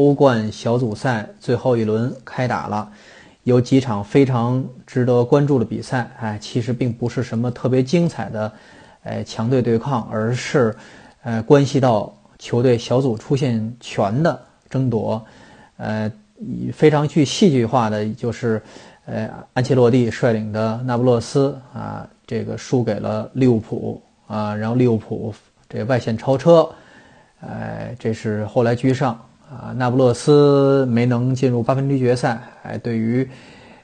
欧冠小组赛最后一轮开打了，有几场非常值得关注的比赛。哎，其实并不是什么特别精彩的，哎，强队对抗，而是，呃，关系到球队小组出线权的争夺。呃，非常具戏剧化的就是，呃，安切洛蒂率领的那不勒斯啊，这个输给了利物浦。啊，然后利物浦这外线超车，哎，这是后来居上啊。那不勒斯没能进入八分之一决赛，哎，对于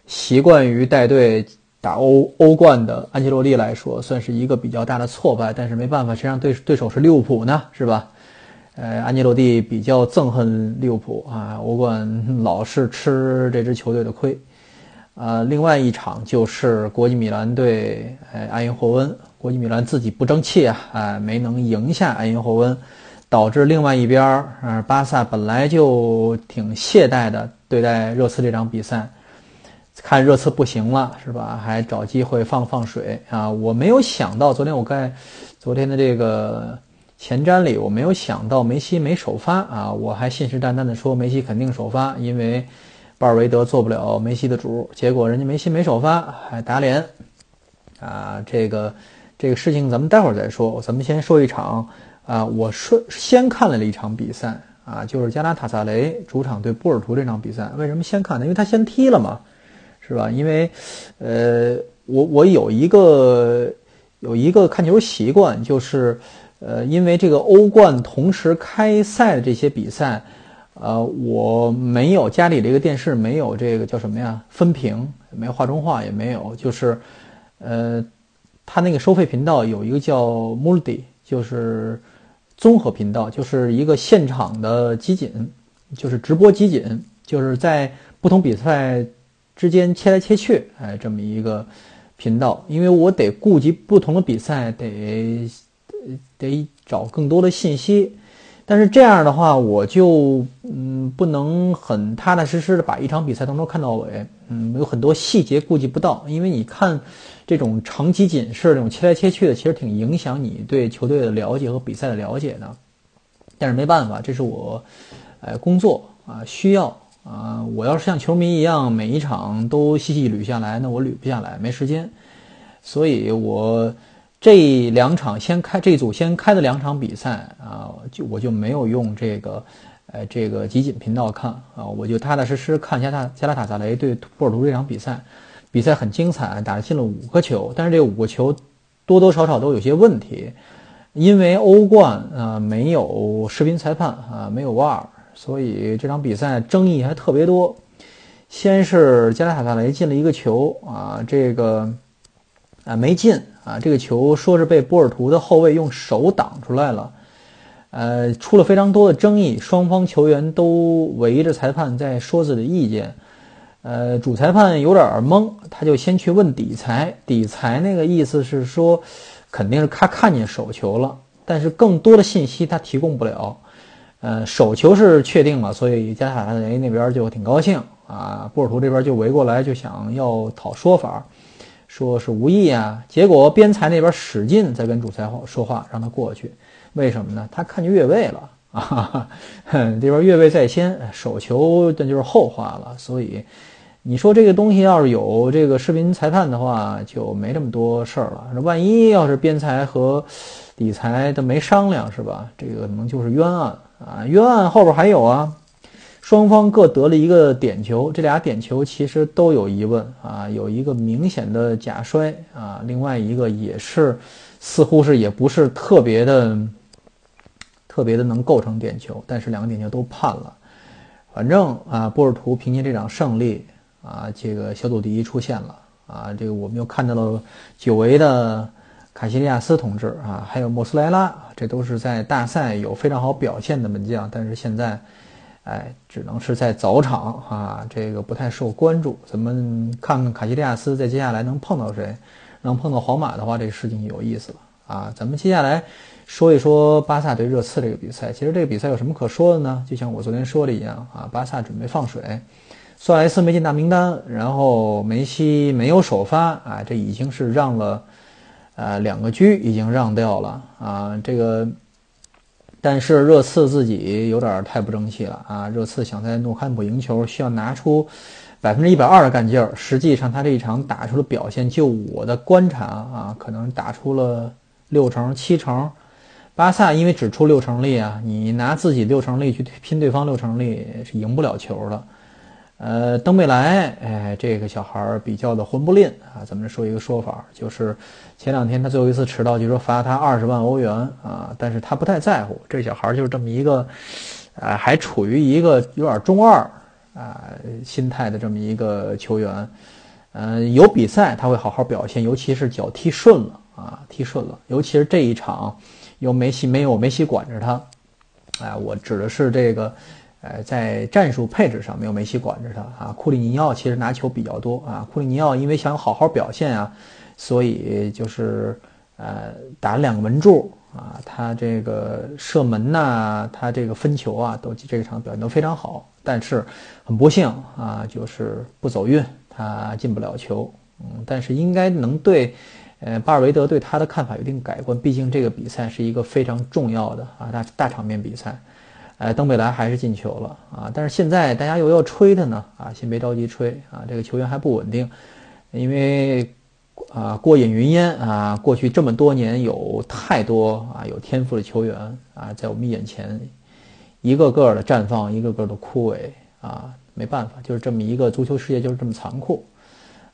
习惯于带队打欧欧冠的安切洛蒂来说，算是一个比较大的挫败。但是没办法，谁让对对手是利物浦呢？是吧？呃，安切洛蒂比较憎恨利物浦啊，欧冠老是吃这支球队的亏。啊，另外一场就是国际米兰对哎阿因霍温。国际米兰自己不争气啊，啊，没能赢下埃因霍温，导致另外一边儿，巴萨本来就挺懈怠的对待热刺这场比赛，看热刺不行了是吧？还找机会放放水啊！我没有想到，昨天我在昨天的这个前瞻里，我没有想到梅西没首发啊！我还信誓旦旦的说梅西肯定首发，因为巴尔韦德做不了梅西的主，结果人家梅西没首发还打脸啊！这个。这个事情咱们待会儿再说，咱们先说一场啊，我说先看了一场比赛啊，就是加拉塔萨雷主场对波尔图这场比赛。为什么先看呢？因为他先踢了嘛，是吧？因为，呃，我我有一个有一个看球习惯，就是呃，因为这个欧冠同时开赛的这些比赛，呃，我没有家里这个电视没有这个叫什么呀？分屏没有画中画也没有，就是呃。他那个收费频道有一个叫 Multi，就是综合频道，就是一个现场的集锦，就是直播集锦，就是在不同比赛之间切来切去，哎，这么一个频道。因为我得顾及不同的比赛，得得找更多的信息。但是这样的话，我就嗯不能很踏踏实实的把一场比赛从头看到尾，嗯，有很多细节顾及不到。因为你看这种长期紧式、这种切来切去的，其实挺影响你对球队的了解和比赛的了解的。但是没办法，这是我，呃，工作啊需要啊。我要是像球迷一样每一场都细细捋下来，那我捋不下来，没时间。所以我。这两场先开，这组先开的两场比赛啊，就我就没有用这个，呃，这个集锦频道看啊，我就踏踏实实看加塔加拉塔萨雷对波尔图这场比赛，比赛很精彩，打进了五个球，但是这五个球多多少少都有些问题，因为欧冠啊没有视频裁判啊，没有 VAR，所以这场比赛争议还特别多。先是加拉塔萨雷进了一个球啊，这个啊没进。啊，这个球说是被波尔图的后卫用手挡出来了，呃，出了非常多的争议，双方球员都围着裁判在说自己的意见，呃，主裁判有点懵，他就先去问底裁，底裁那个意思是说，肯定是他看见手球了，但是更多的信息他提供不了，呃，手球是确定了，所以加塔雷那边就挺高兴啊，波尔图这边就围过来就想要讨说法。说是无意啊，结果边裁那边使劲在跟主裁说话，让他过去。为什么呢？他看见越位了啊，这边越位在先，手球那就是后话了。所以你说这个东西要是有这个视频裁判的话，就没这么多事儿了。万一要是边裁和底裁都没商量，是吧？这个可能就是冤案啊，冤案后边还有啊。双方各得了一个点球，这俩点球其实都有疑问啊，有一个明显的假摔啊，另外一个也是，似乎是也不是特别的，特别的能构成点球，但是两个点球都判了。反正啊，波尔图凭借这场胜利啊，这个小组第一出现了啊，这个我们又看到了久违的卡西利亚斯同志啊，还有莫斯莱拉，这都是在大赛有非常好表现的门将，但是现在。哎，只能是在早场啊，这个不太受关注。咱们看看卡西利亚斯在接下来能碰到谁，能碰到皇马的话，这个事情有意思了啊。咱们接下来说一说巴萨对热刺这个比赛。其实这个比赛有什么可说的呢？就像我昨天说的一样啊，巴萨准备放水，苏亚雷斯没进大名单，然后梅西没有首发啊，这已经是让了呃两个居，已经让掉了啊，这个。但是热刺自己有点太不争气了啊！热刺想在诺坎普赢球，需要拿出百分之一百二的干劲儿。实际上，他这一场打出的表现，就我的观察啊，可能打出了六成、七成。巴萨因为只出六成力啊，你拿自己六成力去拼对方六成力，是赢不了球的。呃，登贝莱，哎，这个小孩比较的混不吝啊。咱们说一个说法，就是前两天他最后一次迟到，就说罚他二十万欧元啊，但是他不太在乎。这小孩就是这么一个，啊，还处于一个有点中二啊心态的这么一个球员。嗯，有比赛他会好好表现，尤其是脚踢顺了啊，踢顺了。尤其是这一场，有梅西没有梅西管着他，哎，我指的是这个。呃，在战术配置上没有梅西管着他啊。库里尼奥其实拿球比较多啊。库里尼奥因为想好好表现啊，所以就是呃打了两个门柱啊。他这个射门呐，他这个分球啊，都这场表现都非常好。但是很不幸啊，就是不走运，他进不了球。嗯，但是应该能对呃巴尔韦德对他的看法有一定改观。毕竟这个比赛是一个非常重要的啊大大场面比赛。哎，登贝莱还是进球了啊！但是现在大家又要吹他呢啊，先别着急吹啊，这个球员还不稳定，因为啊过眼云烟啊，过去这么多年有太多啊有天赋的球员啊在我们眼前一个个的绽放，一个个的枯萎啊，没办法，就是这么一个足球世界就是这么残酷。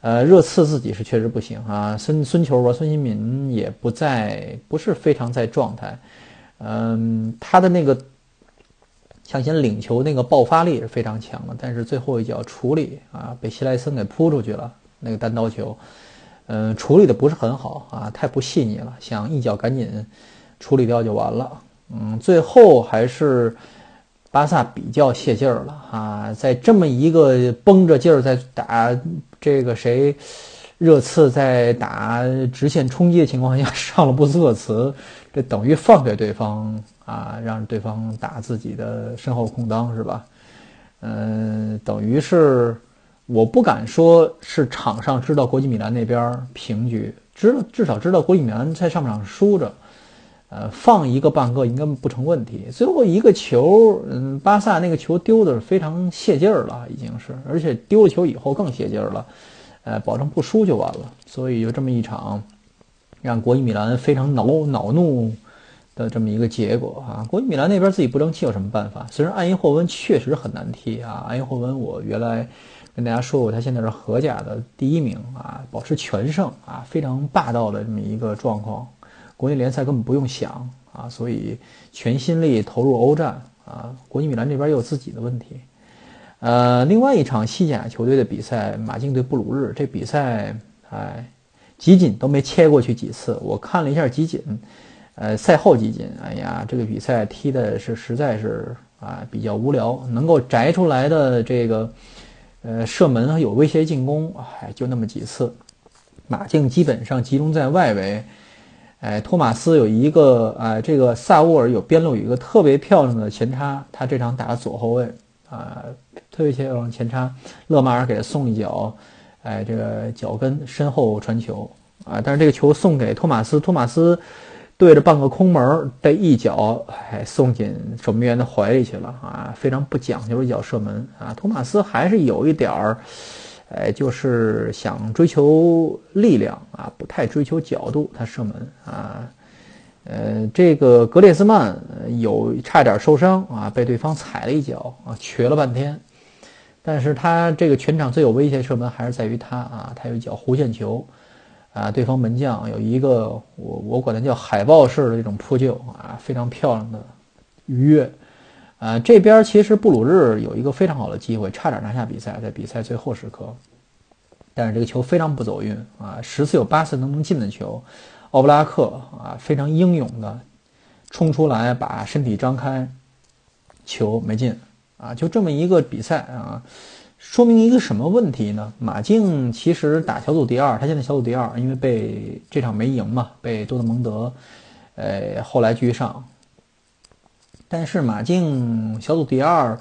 呃，热刺自己是确实不行啊，孙孙球吧，孙兴敏也不在，不是非常在状态，嗯，他的那个。抢先领球那个爆发力是非常强的，但是最后一脚处理啊，被希莱森给扑出去了。那个单刀球，嗯，处理的不是很好啊，太不细腻了，想一脚赶紧处理掉就完了。嗯，最后还是巴萨比较泄劲儿了啊，在这么一个绷着劲儿在打这个谁，热刺在打直线冲击的情况下上了布斯克茨，这等于放给对方。啊，让对方打自己的身后空当是吧？嗯，等于是我不敢说是场上知道国际米兰那边平局，知道至少知道国际米兰在上半场输着，呃，放一个半个应该不成问题。最后一个球，嗯，巴萨那个球丢的非常泄劲儿了，已经是，而且丢了球以后更泄劲儿了，呃，保证不输就完了。所以就这么一场，让国际米兰非常恼恼怒。的这么一个结果啊，国际米兰那边自己不争气有什么办法？虽然安因霍温确实很难踢啊，安因霍温我原来跟大家说过，他现在是荷甲的第一名啊，保持全胜啊，非常霸道的这么一个状况，国内联赛根本不用想啊，所以全心力投入欧战啊。国际米兰这边也有自己的问题，呃，另外一场西甲球队的比赛，马竞对布鲁日，这比赛哎，集锦都没切过去几次，我看了一下集锦。呃，赛后集锦，哎呀，这个比赛踢的是实在是啊比较无聊，能够摘出来的这个呃射门有威胁进攻，哎，就那么几次。马竞基本上集中在外围，哎，托马斯有一个啊，这个萨乌尔有边路有一个特别漂亮的前插，他这场打左后卫啊，特别漂亮前插，勒马尔给他送一脚，哎，这个脚跟身后传球啊，但是这个球送给托马斯，托马斯。对着半个空门，这一脚哎送进守门员的怀里去了啊！非常不讲究一脚射门啊！托马斯还是有一点儿，哎，就是想追求力量啊，不太追求角度。他射门啊，呃，这个格列兹曼有差点受伤啊，被对方踩了一脚啊，瘸了半天。但是他这个全场最有威胁射门还是在于他啊，他有一脚弧线球。啊，对方门将有一个我我管它叫海豹式的这种扑救啊，非常漂亮的愉悦。啊，这边其实布鲁日有一个非常好的机会，差点拿下比赛，在比赛最后时刻，但是这个球非常不走运啊，十次有八次都能进的球，奥布拉克啊非常英勇的冲出来，把身体张开，球没进啊，就这么一个比赛啊，说明一个什么问题呢？马竞其实打小组第二，他现在小组第二，因为被这场没赢嘛，被多特蒙德，呃，后来居上。但是马竞小组第二，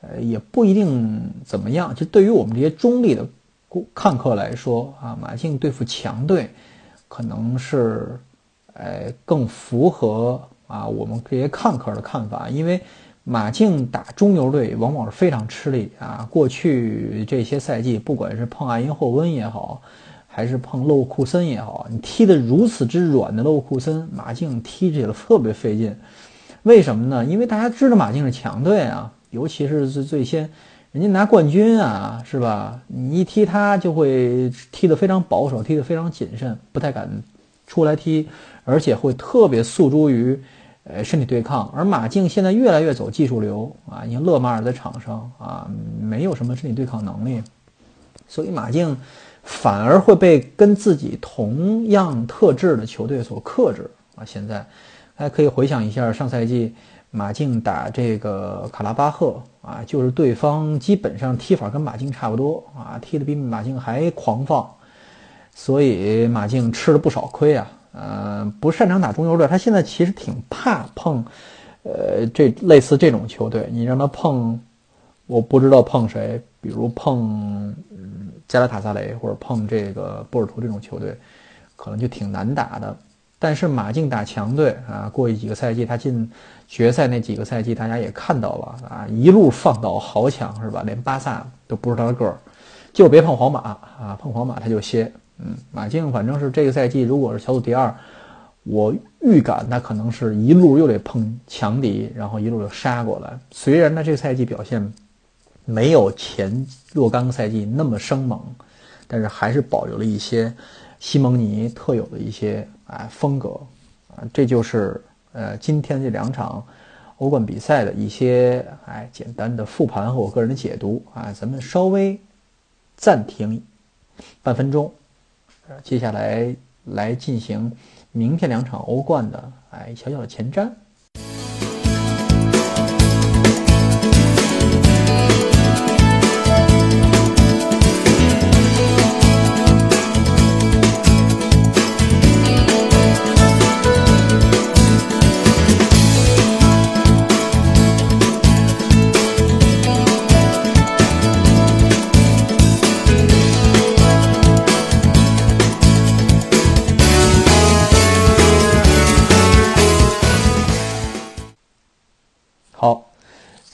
呃，也不一定怎么样。就对于我们这些中立的看客来说啊，马竞对付强队，可能是，呃，更符合啊我们这些看客的看法，因为。马竞打中游队往往是非常吃力啊！过去这些赛季，不管是碰爱因霍温也好，还是碰勒沃库森也好，你踢得如此之软的勒沃库森，马竞踢起来特别费劲。为什么呢？因为大家知道马竞是强队啊，尤其是最最先，人家拿冠军啊，是吧？你一踢他就会踢得非常保守，踢得非常谨慎，不太敢出来踢，而且会特别诉诸于。呃，身体对抗，而马竞现在越来越走技术流啊！你看勒马尔在场上啊，没有什么身体对抗能力，所以马竞反而会被跟自己同样特质的球队所克制啊！现在还可以回想一下上赛季马竞打这个卡拉巴赫啊，就是对方基本上踢法跟马竞差不多啊，踢得比马竞还狂放，所以马竞吃了不少亏啊！呃，不擅长打中游队，他现在其实挺怕碰，呃，这类似这种球队，你让他碰，我不知道碰谁，比如碰嗯加拉塔萨雷或者碰这个波尔图这种球队，可能就挺难打的。但是马竞打强队啊，过去几个赛季他进决赛那几个赛季，大家也看到了啊，一路放倒豪强是吧？连巴萨都不是他的个儿，就别碰皇马啊，碰皇马他就歇。嗯，马竞反正是这个赛季，如果是小组第二，我预感他可能是一路又得碰强敌，然后一路又杀过来。虽然呢，这个赛季表现没有前若干个赛季那么生猛，但是还是保留了一些西蒙尼特有的一些哎风格啊。这就是呃今天这两场欧冠比赛的一些哎简单的复盘和我个人的解读啊。咱们稍微暂停半分钟。接下来来进行明天两场欧冠的哎小小的前瞻。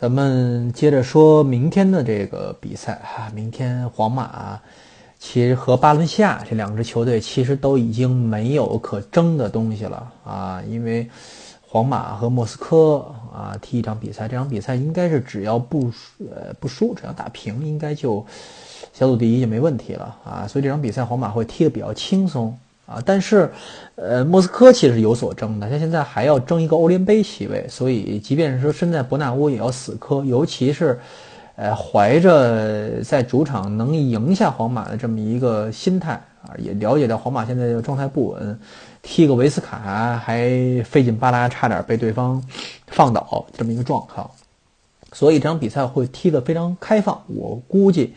咱们接着说明天的这个比赛哈，明天皇马其实和巴伦西亚这两支球队其实都已经没有可争的东西了啊，因为皇马和莫斯科啊踢一场比赛，这场比赛应该是只要不输呃不输，只要打平，应该就小组第一就没问题了啊，所以这场比赛皇马会踢得比较轻松。啊，但是，呃，莫斯科其实有所争的，他现在还要争一个欧联杯席位，所以即便是说身在伯纳乌也要死磕，尤其是，呃，怀着在主场能赢下皇马的这么一个心态啊，也了解到皇马现在的状态不稳，踢个维斯卡还费劲巴拉，差点被对方放倒这么一个状况，所以这场比赛会踢得非常开放，我估计。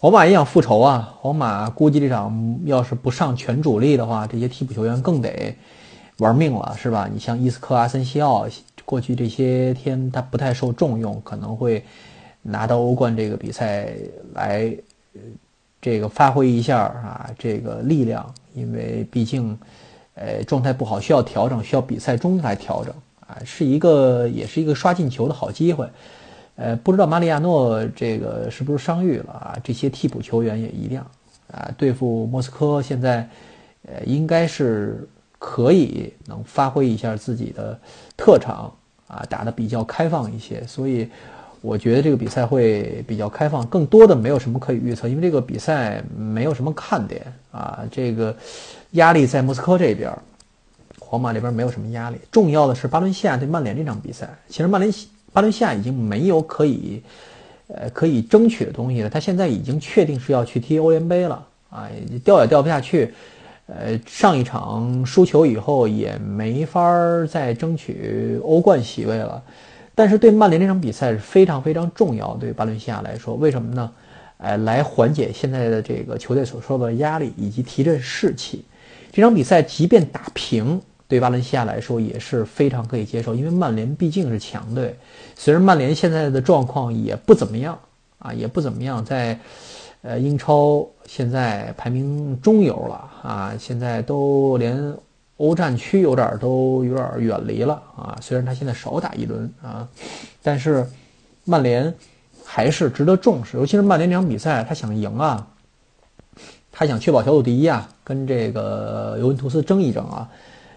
皇马也想复仇啊！皇马估计这场要是不上全主力的话，这些替补球员更得玩命了，是吧？你像伊斯科、阿森西奥，过去这些天他不太受重用，可能会拿到欧冠这个比赛来，这个发挥一下啊，这个力量，因为毕竟，呃，状态不好，需要调整，需要比赛中来调整啊，是一个也是一个刷进球的好机会。呃，不知道马里亚诺这个是不是伤愈了啊？这些替补球员也一样啊。对付莫斯科，现在呃应该是可以能发挥一下自己的特长啊，打得比较开放一些。所以我觉得这个比赛会比较开放，更多的没有什么可以预测，因为这个比赛没有什么看点啊。这个压力在莫斯科这边，皇马这边没有什么压力。重要的是巴伦西亚对曼联这场比赛，其实曼联。巴伦西亚已经没有可以，呃，可以争取的东西了。他现在已经确定是要去踢欧联杯了啊，掉也掉不下去。呃，上一场输球以后也没法再争取欧冠席位了。但是对曼联这场比赛是非常非常重要，对巴伦西亚来说，为什么呢？哎，来缓解现在的这个球队所受到的压力，以及提振士气。这场比赛即便打平，对巴伦西亚来说也是非常可以接受，因为曼联毕竟是强队。虽然曼联现在的状况也不怎么样啊，也不怎么样，在呃英超现在排名中游了啊，现在都连欧战区有点都有点远离了啊。虽然他现在少打一轮啊，但是曼联。还是值得重视，尤其是曼联这场比赛，他想赢啊，他想确保小组第一啊，跟这个尤文图斯争一争啊，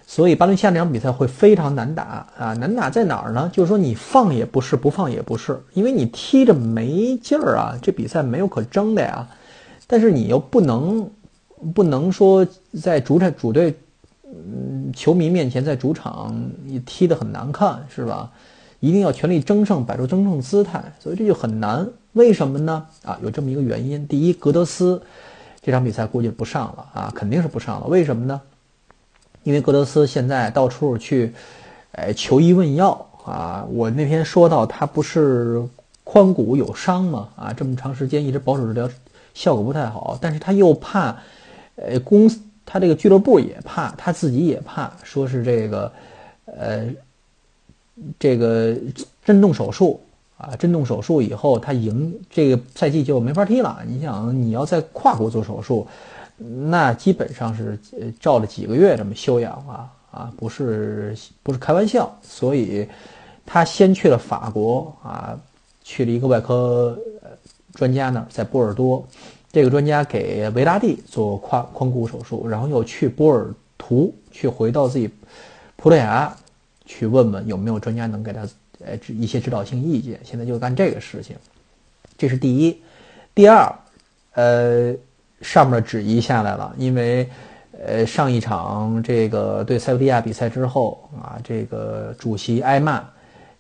所以巴伦西亚这场比赛会非常难打啊，难打在哪儿呢？就是说你放也不是，不放也不是，因为你踢着没劲儿啊，这比赛没有可争的呀，但是你又不能不能说在主场主队嗯球迷面前在主场你踢得很难看是吧？一定要全力争胜，摆出争胜姿态，所以这就很难。为什么呢？啊，有这么一个原因。第一，格德斯这场比赛估计不上了啊，肯定是不上了。为什么呢？因为格德斯现在到处去，哎，求医问药啊。我那天说到他不是髋骨有伤吗？啊，这么长时间一直保守治疗，效果不太好。但是他又怕，呃，公司他这个俱乐部也怕，他自己也怕，说是这个，呃。这个震动手术啊，震动手术以后，他赢这个赛季就没法踢了。你想，你要在胯骨做手术，那基本上是照了几个月这么休养啊啊，不是不是开玩笑。所以，他先去了法国啊，去了一个外科专家那儿，在波尔多，这个专家给维拉蒂做胯髋骨手术，然后又去波尔图，去回到自己葡萄牙。去问问有没有专家能给他呃指一些指导性意见。现在就干这个事情，这是第一。第二，呃，上面的旨意下来了，因为呃上一场这个对塞维利亚比赛之后啊，这个主席埃曼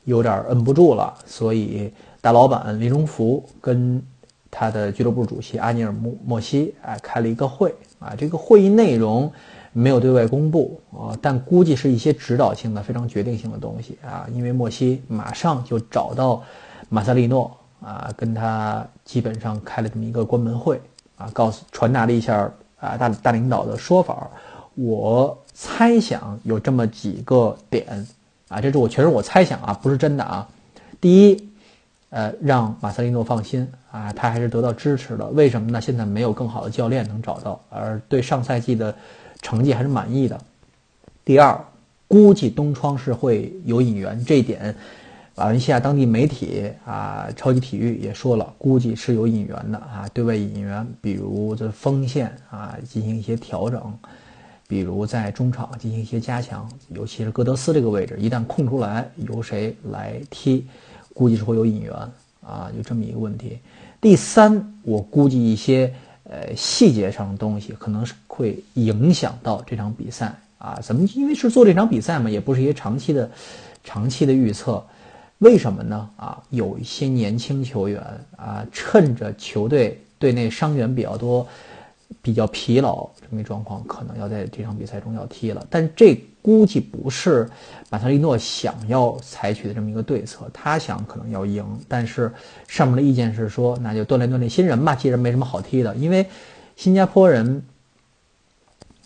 有点摁不住了，所以大老板林荣福跟他的俱乐部主席阿尼尔莫莫西啊开了一个会啊，这个会议内容。没有对外公布啊，但估计是一些指导性的、非常决定性的东西啊。因为莫西马上就找到马萨利诺啊，跟他基本上开了这么一个关门会啊，告诉传达了一下啊大大领导的说法。我猜想有这么几个点啊，这是我全是我猜想啊，不是真的啊。第一，呃，让马塞利诺放心啊，他还是得到支持的。为什么呢？现在没有更好的教练能找到，而对上赛季的。成绩还是满意的。第二，估计东窗是会有引援，这一点，瓦伦西亚当地媒体啊，超级体育也说了，估计是有引援的啊，对外引援，比如这锋线啊进行一些调整，比如在中场进行一些加强，尤其是戈德斯这个位置，一旦空出来，由谁来踢，估计是会有引援啊，就这么一个问题。第三，我估计一些。呃，细节上的东西可能是会影响到这场比赛啊。怎么？因为是做这场比赛嘛，也不是一些长期的、长期的预测。为什么呢？啊，有一些年轻球员啊，趁着球队队内伤员比较多。比较疲劳这么一状况，可能要在这场比赛中要踢了，但这估计不是马特利诺想要采取的这么一个对策。他想可能要赢，但是上面的意见是说，那就锻炼锻炼新人吧。既然没什么好踢的，因为新加坡人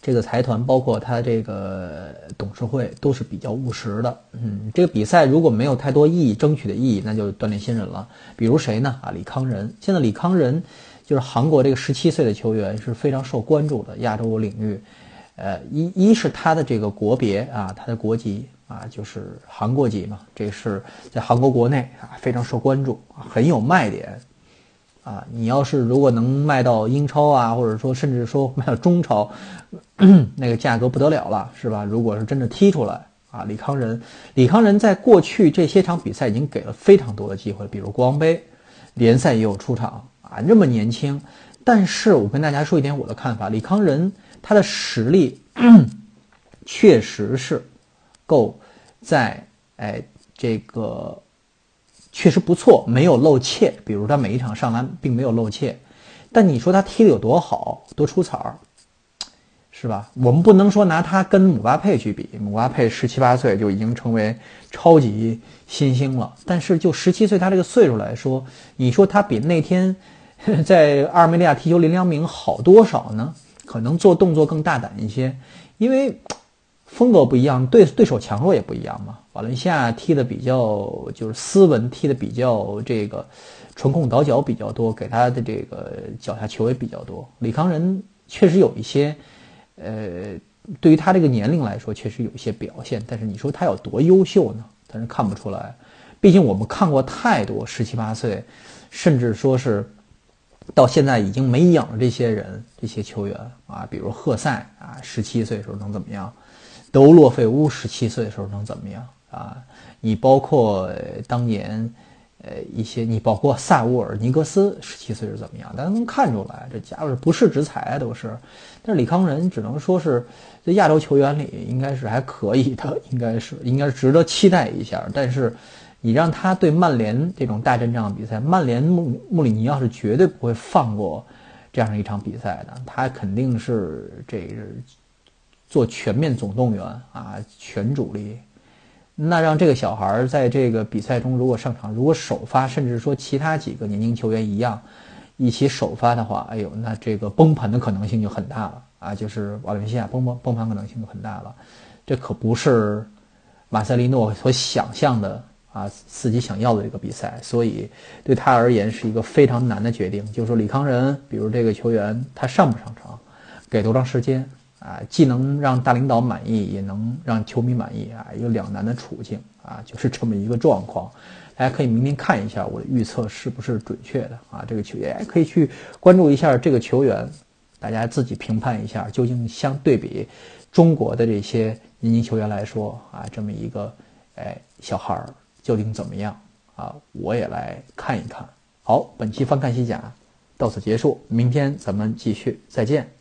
这个财团包括他这个董事会都是比较务实的。嗯，这个比赛如果没有太多意义，争取的意义，那就锻炼新人了。比如谁呢？啊，李康仁。现在李康仁。就是韩国这个十七岁的球员是非常受关注的亚洲领域，呃，一一是他的这个国别啊，他的国籍啊，就是韩国籍嘛，这是在韩国国内啊非常受关注，很有卖点，啊，你要是如果能卖到英超啊，或者说甚至说卖到中超，那个价格不得了了，是吧？如果是真的踢出来啊，李康仁，李康仁在过去这些场比赛已经给了非常多的机会，比如国王杯联赛也有出场。啊，这么年轻，但是我跟大家说一点我的看法，李康仁他的实力 确实是够在哎这个确实不错，没有漏怯。比如他每一场上篮并没有漏怯，但你说他踢的有多好，多出彩儿，是吧？我们不能说拿他跟姆巴佩去比，姆巴佩十七八岁就已经成为超级新星了。但是就十七岁他这个岁数来说，你说他比那天 在阿尔梅利亚踢球林良铭好多少呢？可能做动作更大胆一些，因为风格不一样，对对手强弱也不一样嘛。瓦伦西亚踢的比较就是斯文，踢的比较这个传控倒脚比较多，给他的这个脚下球也比较多。李康仁确实有一些。呃，对于他这个年龄来说，确实有一些表现，但是你说他有多优秀呢？但是看不出来。毕竟我们看过太多十七八岁，甚至说是到现在已经没影的这些人、这些球员啊，比如赫塞啊，十七岁时候能怎么样？尤洛费乌十七岁的时候能怎么样啊？你包括当年。呃，一些你包括萨乌尔尼格斯十七岁是怎么样？大家能看出来，这家伙是不世之才都是。但是李康仁只能说是在亚洲球员里应该是还可以的，应该是应该是值得期待一下。但是你让他对曼联这种大阵仗比赛，曼联穆穆里尼奥是绝对不会放过这样一场比赛的，他肯定是这个做全面总动员啊，全主力。那让这个小孩在这个比赛中如果上场，如果首发，甚至说其他几个年轻球员一样，一起首发的话，哎呦，那这个崩盘的可能性就很大了啊！就是瓦伦西亚崩崩崩盘可能性就很大了，这可不是马塞利诺所想象的啊，自己想要的这个比赛，所以对他而言是一个非常难的决定。就是说李康仁，比如这个球员，他上不上场，给多长时间？啊，既能让大领导满意，也能让球迷满意啊，一个两难的处境啊，就是这么一个状况。大家可以明天看一下我的预测是不是准确的啊？这个球员可以去关注一下这个球员，大家自己评判一下，究竟相对比中国的这些年轻球员来说啊，这么一个哎小孩儿究竟怎么样啊？我也来看一看。好，本期翻看西甲到此结束，明天咱们继续，再见。